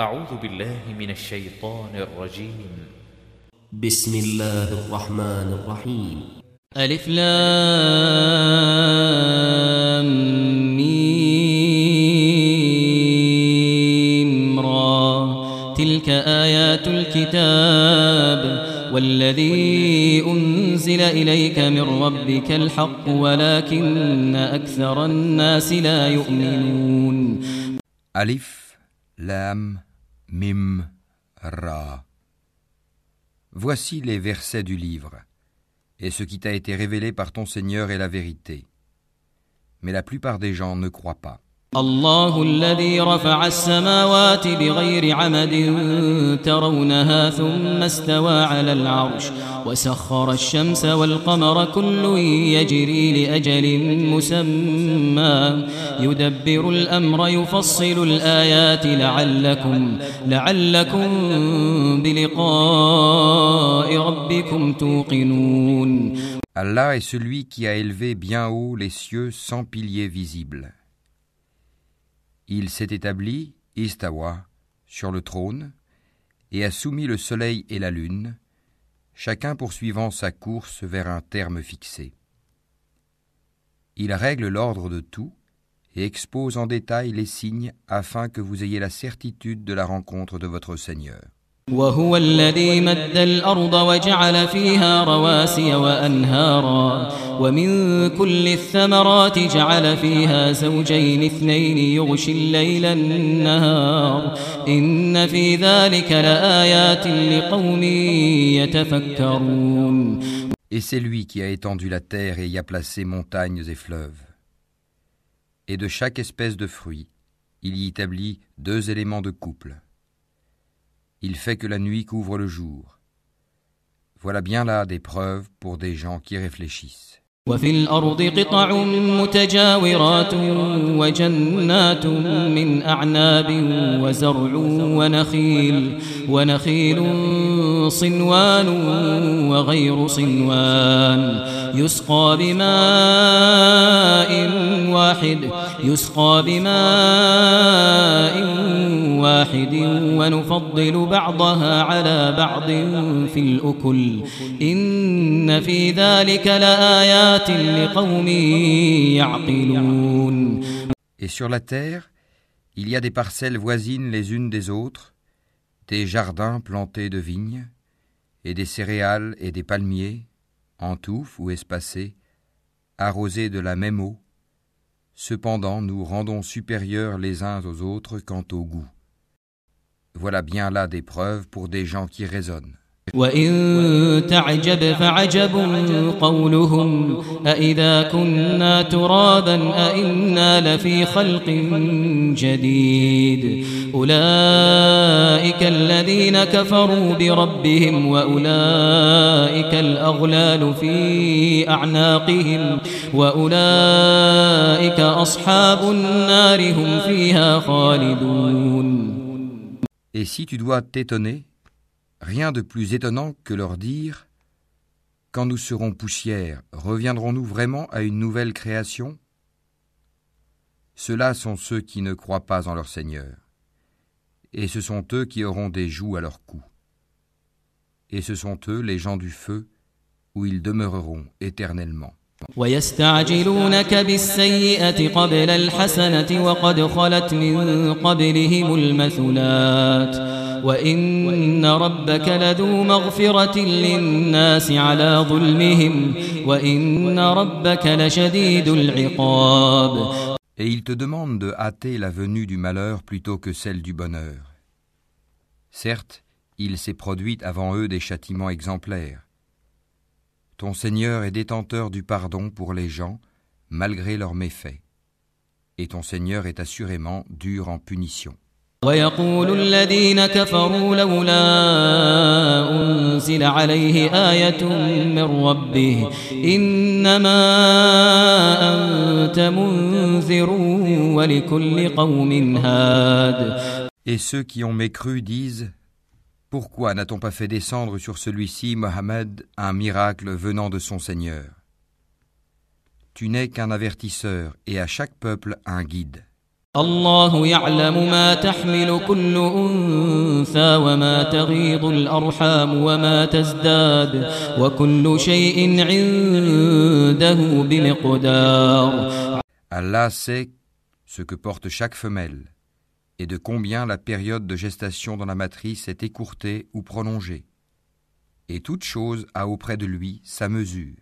أعوذ بالله من الشيطان الرجيم. بسم الله الرحمن الرحيم. ألف لام ميم را. تلك آيات الكتاب والذي أنزل إليك من ربك الحق ولكن أكثر الناس لا يؤمنون. Alif, Lam, Mim, Ra. Voici les versets du livre, et ce qui t'a été révélé par ton Seigneur est la vérité. Mais la plupart des gens ne croient pas. الله الذي رفع السماوات بغير عمد ترونها ثم استوى على العرش وسخر الشمس والقمر كل يجري لأجل مسمى يدبر الأمر يفصل الآيات لعلكم لعلكم بلقاء ربكم توقنون Allah est celui qui a élevé bien haut les cieux sans piliers visibles. Il s'est établi, Istawa, sur le trône, et a soumis le soleil et la lune, chacun poursuivant sa course vers un terme fixé. Il règle l'ordre de tout et expose en détail les signes afin que vous ayez la certitude de la rencontre de votre Seigneur. وهو الذي مد الأرض وجعل فيها رواسي وأنهارا ومن كل الثمرات جعل فيها زوجين اثنين يغشي الليل النهار إن في ذلك لآيات لقوم يتفكرون Et c'est lui qui a étendu la terre et y a placé montagnes et fleuves. Et de chaque espèce de fruit, il y établit deux éléments de couple. Il fait que la nuit couvre le jour. Voilà bien là des preuves pour des gens qui réfléchissent. وفي الأرض قطع متجاورات وجنات من أعناب وزرع ونخيل ونخيل صنوان وغير صنوان يسقى بماء واحد يسقى بماء واحد ونفضل بعضها على بعض في الأكل إن في ذلك لآيات لقوم يعقلون Et sur la terre, il y a des parcelles voisines les unes des autres, des jardins plantés de vignes, et des céréales et des palmiers, en touffes ou espacés, arrosés de la même eau. Cependant, nous rendons supérieurs les uns aux autres quant au goût. Voilà bien là des preuves pour des gens qui raisonnent. وإن تعجب فعجب قولهم أإذا كنا ترابا أإنا لفي خلق جديد أولئك الذين كفروا بربهم وأولئك الأغلال في أعناقهم وأولئك أصحاب النار هم فيها خالدون Et si tu dois t'étonner, rien de plus étonnant que leur dire Quand nous serons poussière, reviendrons-nous vraiment à une nouvelle création? Ceux-là sont ceux qui ne croient pas en leur Seigneur, et ce sont eux qui auront des joues à leur cou. Et ce sont eux les gens du feu, où ils demeureront éternellement. ويستعجلونك بالسيئة قبل الحسنة وقد خلت من قبلهم المثلات وإن ربك لذو مغفرة للناس على ظلمهم وإن ربك لشديد العقاب Et ils te demandent de hâter la venue du malheur plutôt que celle du bonheur. Certes, il s'est produit avant eux des châtiments exemplaires. Ton Seigneur est détenteur du pardon pour les gens, malgré leurs méfaits. Et ton Seigneur est assurément dur en punition. ويقول الذين كفروا لولا أنزل عليه آية من ربه إنما أنت منذر ولكل قوم هاد Et ceux qui ont mécru disent Pourquoi n'a-t-on pas fait descendre sur celui-ci, Mohammed, un miracle venant de son Seigneur Tu n'es qu'un avertisseur et à chaque peuple un guide. الله يعلم ما تحمل كل أنثى وما تغيض الأرحام وما تزداد وكل شيء عنده بمقدار Allah sait ce que porte chaque femelle et de combien la période de gestation dans la matrice est écourtée ou prolongée. Et toute chose a auprès de lui sa mesure.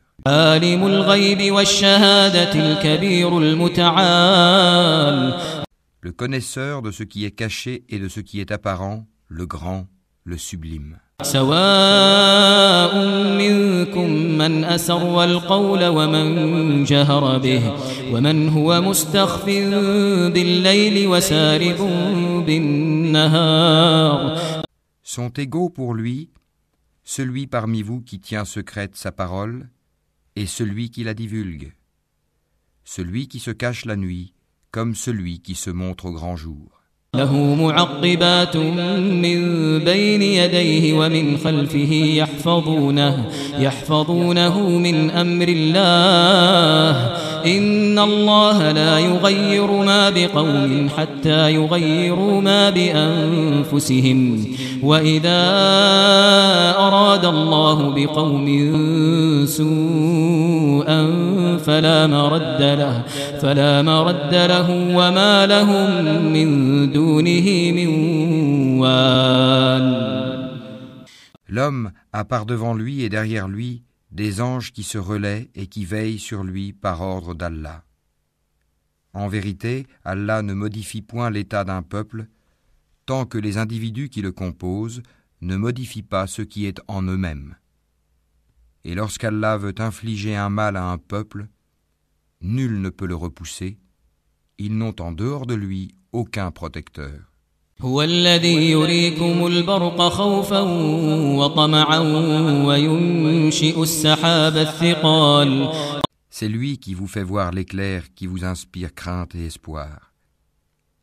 Le connaisseur de ce qui est caché et de ce qui est apparent, le grand, le sublime. سواء منكم من أسر القول ومن جهر به ومن هو مستخف بالليل وسارب بالنهار Sont égaux pour lui celui parmi vous qui tient secrète sa parole et celui qui la divulgue, celui qui se cache la nuit comme celui qui se montre au grand jour. له معقبات من بين يديه ومن خلفه يحفظونه يحفظونه من أمر الله. إن الله لا يغير ما بقوم حتى يغيروا ما بأنفسهم. وإذا أراد الله بقوم سوءا فلا مرد له فلا مرد له وما لهم من دونه من وال L'homme a par devant lui et derrière lui des anges qui se relaient et qui veillent sur lui par ordre d'Allah. En vérité, Allah ne modifie point l'état d'un peuple tant que les individus qui le composent ne modifient pas ce qui est en eux-mêmes. Et lorsqu'Allah veut infliger un mal à un peuple, nul ne peut le repousser, ils n'ont en dehors de lui aucun protecteur. هو الذي يريكم البرق خوفا وطمعا وينشئ السحاب الثقال C'est lui qui vous fait voir l'éclair qui vous inspire crainte et espoir.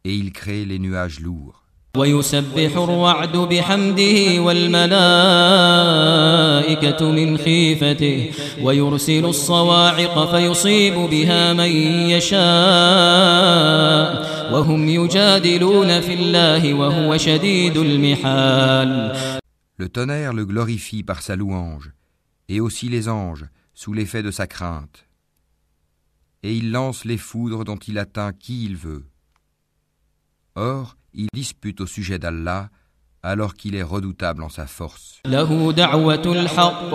Et il crée les nuages lourds. ويسبح الرعد بحمده والملائكة من خيفته ويرسل الصواعق فيصيب بها من يشاء وهم يجادلون في الله وهو شديد المحال Le tonnerre le glorifie par sa louange, et aussi les anges, sous l'effet de sa crainte. Et il lance les foudres dont il atteint qui il veut. Or, il dispute au sujet d'Allah alors qu'il est redoutable en sa force. له دعوة الحق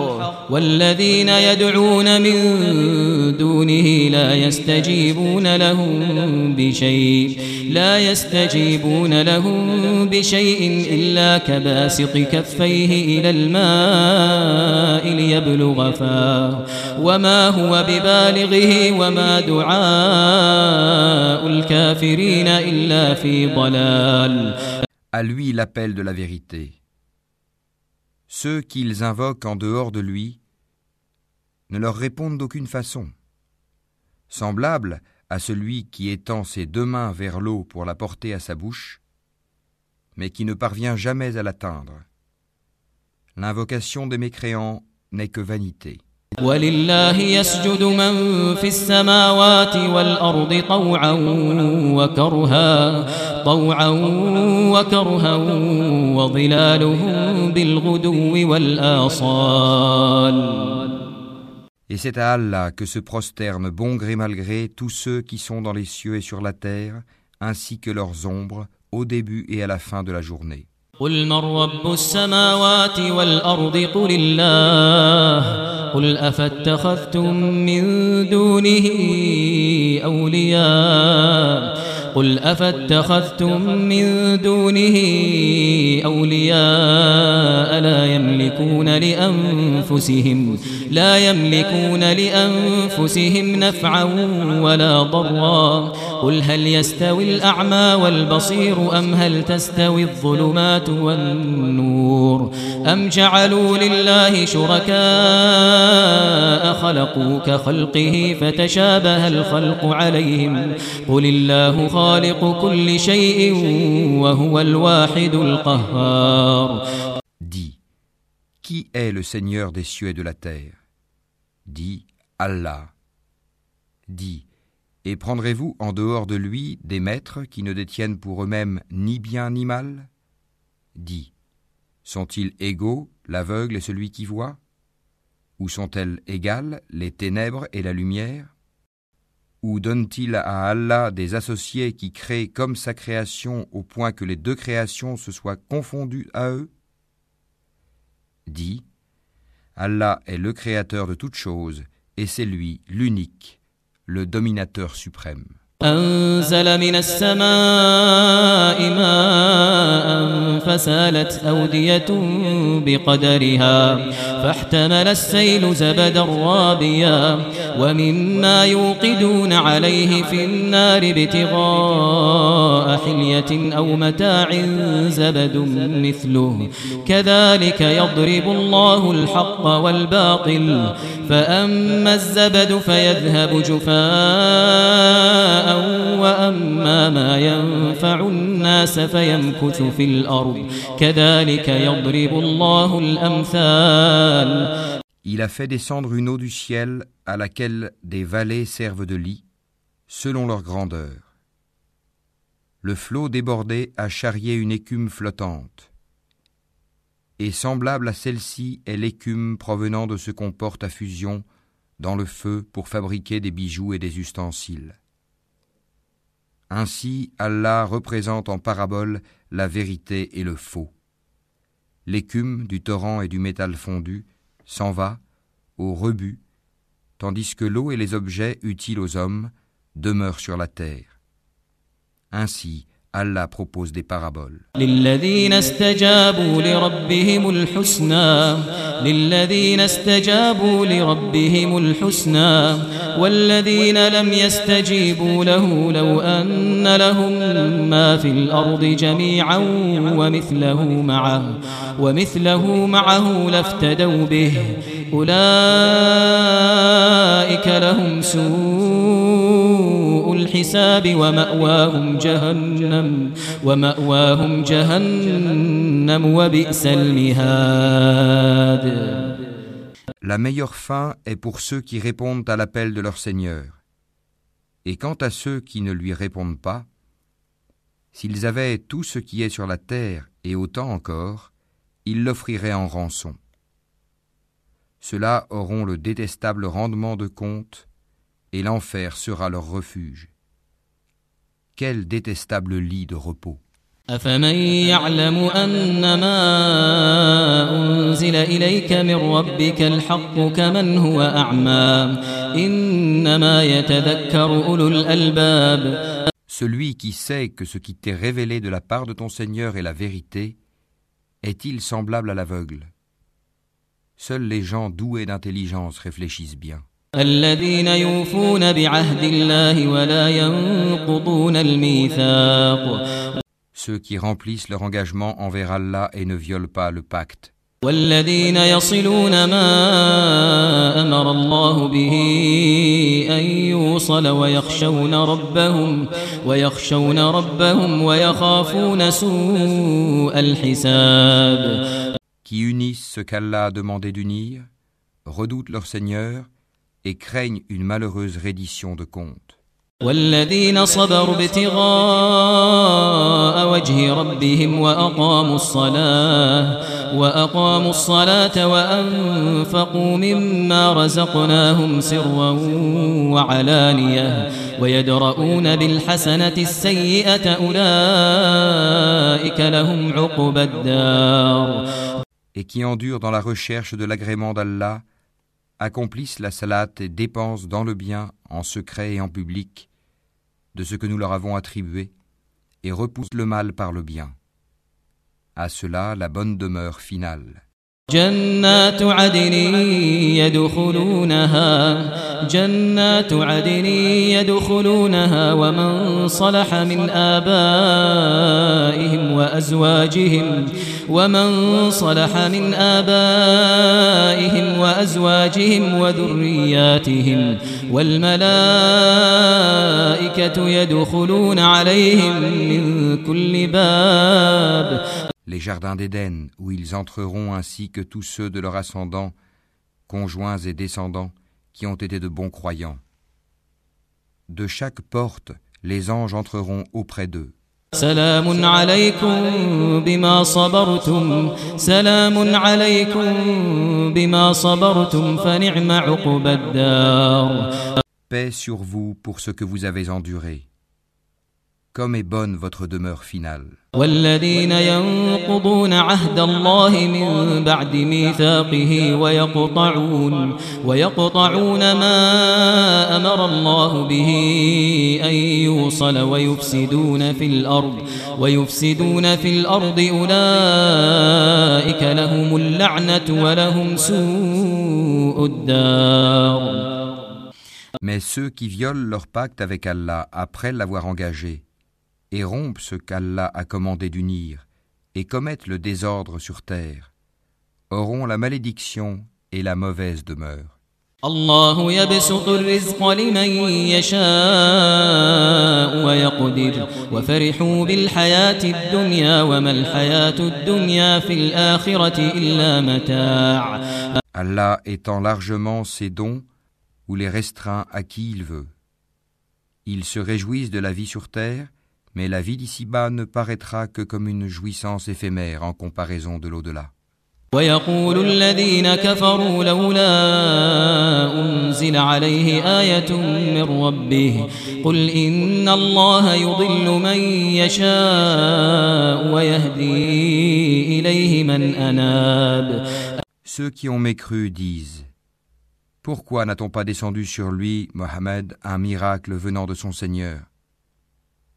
والذين يدعون من دونه لا يستجيبون لهم بشيء لا يستجيبون لهم بشيء إلا كباسط كفيه إلى الماء ليبلغ فاه وما هو ببالغه وما دعاء الكافرين إلا في ضلال À lui l'appel de la vérité. Ceux qu'ils invoquent en dehors de lui ne leur répondent d'aucune façon. Semblable à celui qui étend ses deux mains vers l'eau pour la porter à sa bouche, mais qui ne parvient jamais à l'atteindre. L'invocation des mécréants n'est que vanité. ولله يسجد من في السماوات والأرض طوعا وكرها طوعا وكرها وظلالهم بالغدو والآصال Et c'est à Allah que se prosternent bon gré mal gré tous ceux qui sont dans les cieux et sur la terre, ainsi que leurs ombres, au début et à la fin de la journée. قل من رب السماوات والأرض قل الله قل أفاتخذتم من دونه أولياء قل أفاتخذتم من دونه أولياء لا يملكون لأنفسهم لا يملكون لأنفسهم نفعا ولا ضرا. قل هل يستوي الأعمى والبصير أم هل تستوي الظلمات والنور؟ أم جعلوا لله شركاء خلقوا كخلقه فتشابه الخلق عليهم؟ قل الله خالق كل شيء وهو الواحد القهار Dis, qui est le Seigneur des cieux et de la terre Dis, Allah. Dis, Et prendrez-vous en dehors de lui des maîtres qui ne détiennent pour eux-mêmes ni bien ni mal Dis, sont-ils égaux l'aveugle et celui qui voit Ou sont-elles égales les ténèbres et la lumière Ou donne-t-il à Allah des associés qui créent comme sa création au point que les deux créations se soient confondues à eux? Dis, Allah est le créateur de toutes choses et c'est lui l'unique le dominateur suprême. أنزل من السماء ماء فسالت أودية بقدرها فاحتمل السيل زبدا رابيا ومما يوقدون عليه في النار ابتغاء حلية أو متاع زبد مثله. كذلك يضرب الله الحق والباطل فأما الزبد فيذهب جفاء Il a fait descendre une eau du ciel à laquelle des vallées servent de lit, selon leur grandeur. Le flot débordé a charrié une écume flottante. Et semblable à celle-ci est l'écume provenant de ce qu'on porte à fusion dans le feu pour fabriquer des bijoux et des ustensiles. Ainsi, Allah représente en parabole la vérité et le faux. L'écume du torrent et du métal fondu s'en va au rebut, tandis que l'eau et les objets utiles aux hommes demeurent sur la terre. Ainsi, Allah propose des paraboles. للذين استجابوا لربهم الحسنى للذين استجابوا لربهم الحسنى والذين لم يستجيبوا له لو أن لهم ما في الأرض جميعا ومثله معه ومثله معه لافتدوا به أولئك لهم سوء La meilleure fin est pour ceux qui répondent à l'appel de leur Seigneur. Et quant à ceux qui ne lui répondent pas, s'ils avaient tout ce qui est sur la terre et autant encore, ils l'offriraient en rançon. Ceux-là auront le détestable rendement de compte et l'enfer sera leur refuge. Quel détestable lit de repos. أفمن يعلم أن ما أنزل إليك من ربك الحق كمن هو أعمى إنما يتذكر أولو الألباب Celui qui sait que ce qui t'est révélé de la part de ton Seigneur est la vérité, est-il semblable à l'aveugle Seuls les gens doués d'intelligence réfléchissent bien. الذين يوفون بعهد الله ولا ينقضون الميثاق Ceux qui remplissent leur engagement envers Allah et ne violent pas le pacte. والذين يصلون ما أمر الله به أن يوصل ويخشون ربهم ويخشون ربهم ويخافون سوء الحساب Qui unissent ce qu'Allah a demandé d'unir, redoutent leur Seigneur et craignent une malheureuse reddition de compte. والذين صبروا ابتغاء وجه ربهم وأقاموا الصلاة وأقاموا الصلاة وأنفقوا مما رزقناهم سرا وعلانية ويدرؤون بالحسنة السيئة أولئك لهم عقبى الدار Et qui endurent dans la recherche de l'agrément d'Allah accomplissent la salat et dépensent dans le bien, en secret et en public, de ce que nous leur avons attribué, et repoussent le mal par le bien. À cela la bonne demeure finale. جنات عدن يدخلونها جنات عدن يدخلونها ومن صلح من آبائهم وأزواجهم ومن صلح من آبائهم وأزواجهم وذرياتهم والملائكة يدخلون عليهم من كل باب. les jardins d'Éden, où ils entreront ainsi que tous ceux de leur ascendant, conjoints et descendants, qui ont été de bons croyants. de chaque porte, les anges entreront auprès d'eux. سلام عليكم بما صبرتم سلام عليكم بما صبرتم فنعم عقب الدار Paix sur vous pour ce que vous avez enduré. Comme est bonne votre demeure finale. والذين ينقضون عهد الله من بعد ميثاقه ويقطعون ويقطعون ما أمر الله به أن يوصل ويفسدون في الأرض ويفسدون في الأرض أولئك لهم اللعنة ولهم سوء الدار Mais ceux qui violent leur pacte avec Allah après l'avoir engagé et rompent ce qu'Allah a commandé d'unir et commettent le désordre sur terre auront la malédiction et la mauvaise demeure. الله يبسط الرزق لمن يشاء ويقدر وفرحوا بالحياة الدنيا وما الحياة الدنيا في الآخرة إلا متاع Allah étend largement ses dons ou les restreint à qui il veut. Ils se réjouissent de la vie sur terre, mais la vie d'ici-bas ne paraîtra que comme une jouissance éphémère en comparaison de l'au-delà. ويقول الذين كفروا لولا أنزل عليه آية من ربه قل إن الله يضل من يشاء ويهدي إليه من أناب Ceux qui ont mécru disent Pourquoi n'a-t-on pas descendu sur lui, Mohammed, un miracle venant de son Seigneur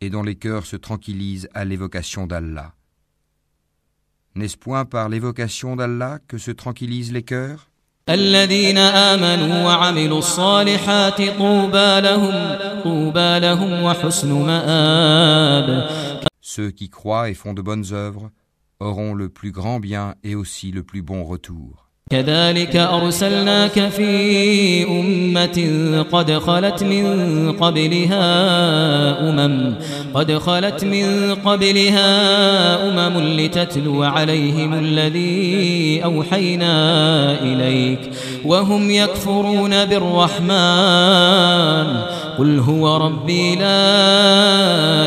et dont les cœurs se tranquillisent à l'évocation d'Allah. N'est-ce point par l'évocation d'Allah que se tranquillisent les cœurs الذين آمنوا وعملوا الصالحات طوبى لهم طوبى لهم وحسن مآب Ceux qui croient et font de bonnes œuvres auront le plus grand bien et aussi le plus bon retour. كذلك أرسلناك في أمة قد خلت من قبلها أمم قد خلت من قبلها أمم لتتلو عليهم الذي أوحينا إليك وهم يكفرون بالرحمن. قل هو ربي لا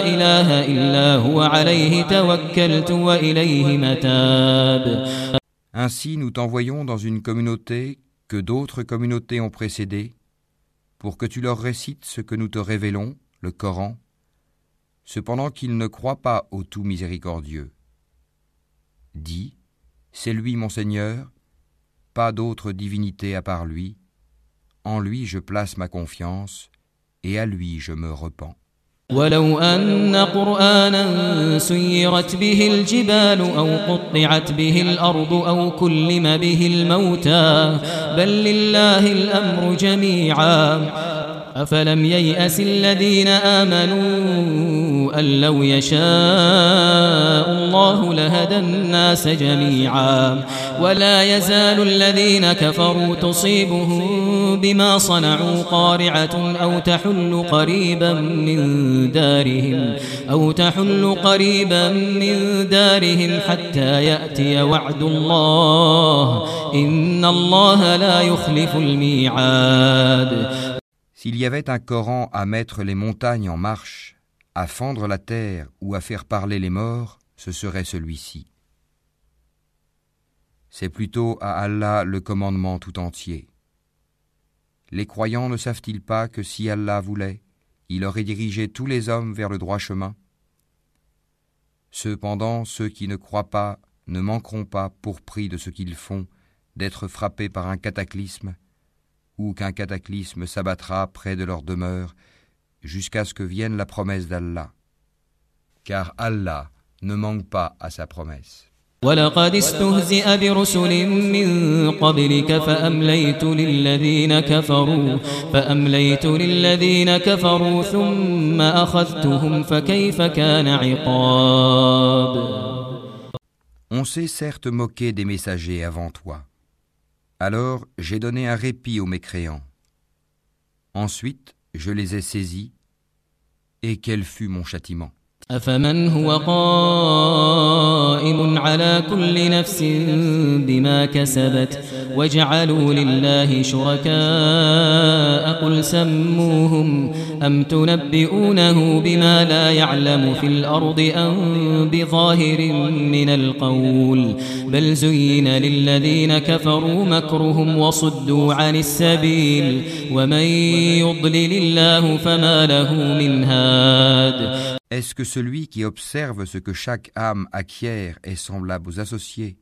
إله إلا هو عليه توكلت وإليه متاب. Ainsi nous t'envoyons dans une communauté que d'autres communautés ont précédé, pour que tu leur récites ce que nous te révélons, le Coran, cependant qu'ils ne croient pas au tout miséricordieux. Dis, c'est lui mon Seigneur, pas d'autre divinité à part lui, en lui je place ma confiance, et à lui je me repens. ولو أن قرآنا سيرت به الجبال أو قطعت به الأرض أو كلم به الموتى بل لله الأمر جميعا. أفلم ييأس الذين آمنوا أن لو يشاء الله لهدى الناس جميعا ولا يزال الذين كفروا تصيبهم بما صنعوا قارعة أو تحل قريبا من دارهم أو تحل قريبا من دارهم حتى يأتي وعد الله إن الله لا يخلف الميعاد S'il y avait un Coran à mettre les montagnes en marche, à fendre la terre ou à faire parler les morts, ce serait celui-ci. C'est plutôt à Allah le commandement tout entier. Les croyants ne savent-ils pas que si Allah voulait, il aurait dirigé tous les hommes vers le droit chemin? Cependant, ceux qui ne croient pas ne manqueront pas, pour prix de ce qu'ils font, d'être frappés par un cataclysme, ou qu'un cataclysme s'abattra près de leur demeure, jusqu'à ce que vienne la promesse d'Allah. Car Allah ne manque pas à sa promesse. ولقد استهزئ برسل من قبلك فأمليت للذين كفروا فأمليت للذين كفروا ثم أخذتهم فكيف كان عقاب On s'est certes moqué des messagers avant toi. Alors j'ai donné un répit aux mécréants. Ensuite, je les ai saisis, et quel fut mon châtiment? أفمن هو قائم على كل نفس بما كسبت وجعلوا لله شركاء قل سموهم أم تنبئونه بما لا يعلم في الأرض أم بظاهر من القول بل زين للذين كفروا مكرهم وصدوا عن السبيل ومن يضلل الله فما له من هاد Est-ce que celui qui observe ce que chaque âme acquiert est semblable aux associés?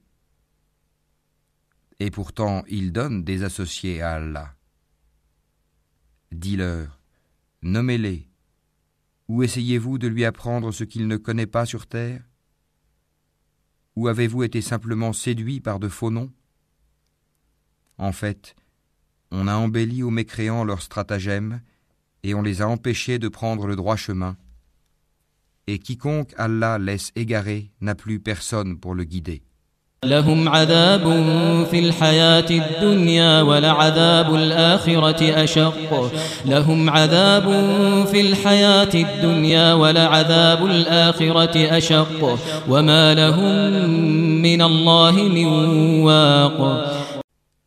Et pourtant il donne des associés à Allah. Dis-leur, nommez-les, ou essayez-vous de lui apprendre ce qu'il ne connaît pas sur terre? Ou avez-vous été simplement séduit par de faux noms? En fait, on a embelli aux mécréants leurs stratagèmes et on les a empêchés de prendre le droit chemin et quiconque Allah laisse égarer n'a plus personne pour le guider.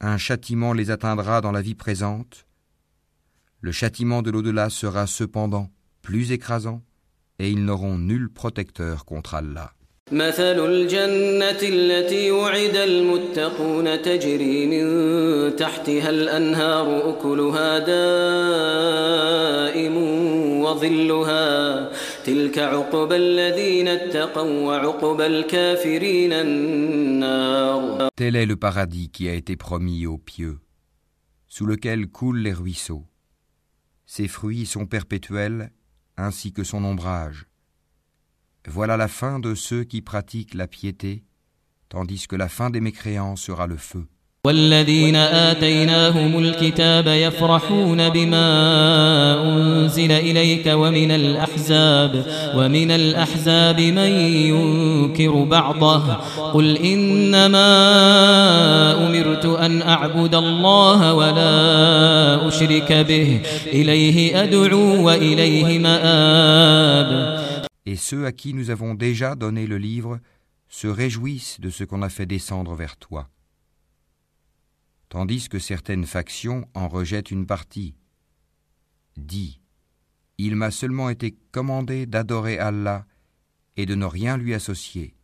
Un châtiment les atteindra dans la vie présente. Le châtiment de l'au-delà sera cependant plus écrasant et ils n'auront nul protecteur contre Allah. مثل الجنة التي وعد المتقون تجري من تحتها الأنهار أكلها دائم وظلها تلك عقب الذين اتقوا وعقب الكافرين النار Tel est le paradis qui a été promis aux pieux, sous lequel coulent les ruisseaux. Ses fruits sont perpétuels ainsi que son ombrage. Voilà la fin de ceux qui pratiquent la piété, tandis que la fin des mécréants sera le feu. والذين آتيناهم الكتاب يفرحون بما أنزل إليك ومن الأحزاب ومن الأحزاب من ينكر بعضه قل إنما أمرت أن أعبد الله ولا أشرك به إليه أدعو وإليه مآب Et ceux à qui nous avons déjà donné le livre se réjouissent de ce qu'on a fait descendre vers toi. Tandis que certaines factions en rejettent une partie. Dis, il m'a seulement été commandé d'adorer Allah et de ne rien lui associer.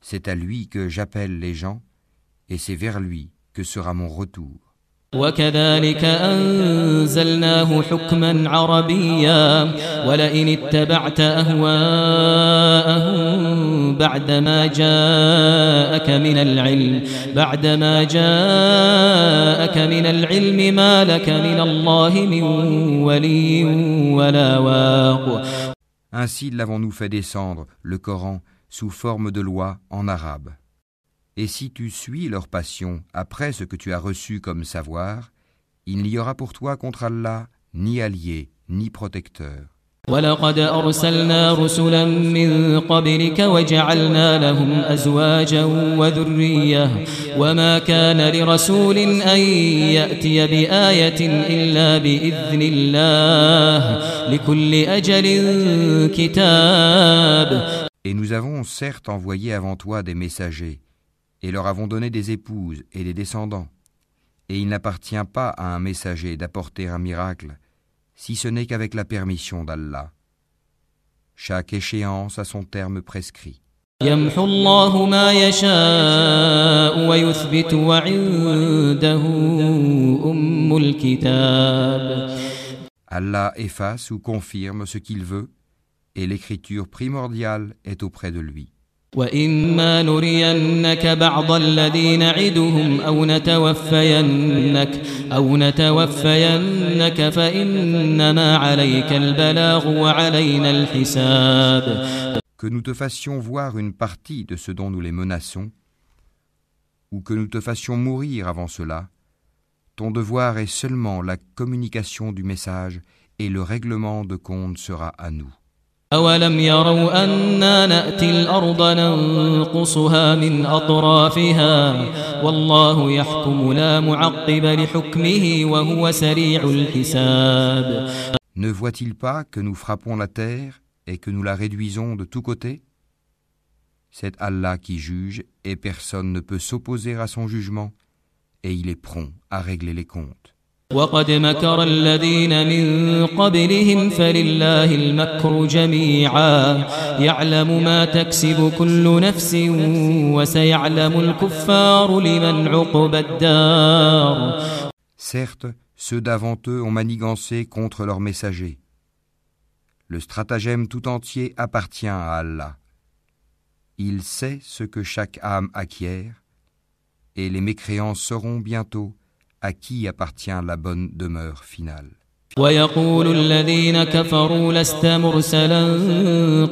C'est à lui que j'appelle les gens, et c'est vers lui que sera mon retour. وكذلك أنزلناه حكما عربيا ولئن اتبعت أهواءهم بعدما جاءك من العلم بعدما جاءك من العلم ما لك من الله من ولي ولا واق Ainsi l'avons-nous fait descendre, le Coran, sous forme de loi en arabe. Et si tu suis leur passion après ce que tu as reçu comme savoir, il n'y aura pour toi contre Allah ni allié, ni protecteur. ولقد أرسلنا رسلا من قبلك وجعلنا لهم أزواجا وذرية وما كان لرسول أن يأتي بآية إلا بإذن الله لكل أجل كتاب Et nous avons certes envoyé avant toi des messagers et leur avons donné des épouses et des descendants. Et il n'appartient pas à un messager d'apporter un miracle, si ce n'est qu'avec la permission d'Allah. Chaque échéance a son terme prescrit. Allah efface ou confirme ce qu'il veut, et l'écriture primordiale est auprès de lui. وإما نرينك بعض الذي نعدهم أو نتوفينك أو نتوفينك فإنما عليك البلاغ وعلينا الحساب que nous te fassions voir une partie de ce dont nous les menaçons, ou que nous te fassions mourir avant cela, ton devoir est seulement la communication du message et le règlement de compte sera à nous. أولم يروا أنا نأتي الأرض ننقصها من أطرافها والله يحكم لا معقب لحكمه وهو سريع الحساب Ne voit-il pas que nous frappons la terre et que nous la réduisons de tous côtés C'est Allah qui juge et personne ne peut s'opposer à son jugement et il est prompt à régler les comptes. وقد مكر الذين من قبلهم فلله المكر جميعا يعلم ما تكسب كل نفس وسيعلم الكفار لمن عقبى الدار Certes, ceux d'avant eux ont manigancé contre leurs messagers. Le stratagème tout entier appartient à Allah. Il sait ce que chaque âme acquiert, et les mécréants sauront bientôt à qui appartient la bonne demeure finale. ويقول الذين كفروا لست مرسلا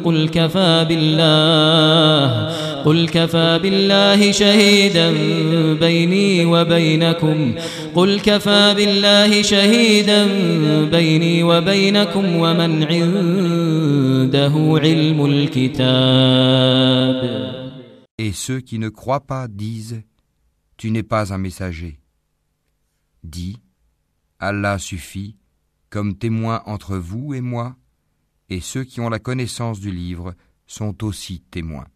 قل كفى بالله قل كفى بالله شهيدا بيني وبينكم قل كفى بالله شهيدا بيني وبينكم ومن عنده علم الكتاب Et ceux qui ne croient pas disent Tu n'es pas un messager. Dis Allah suffit comme témoin entre vous et moi, et ceux qui ont la connaissance du livre sont aussi témoins.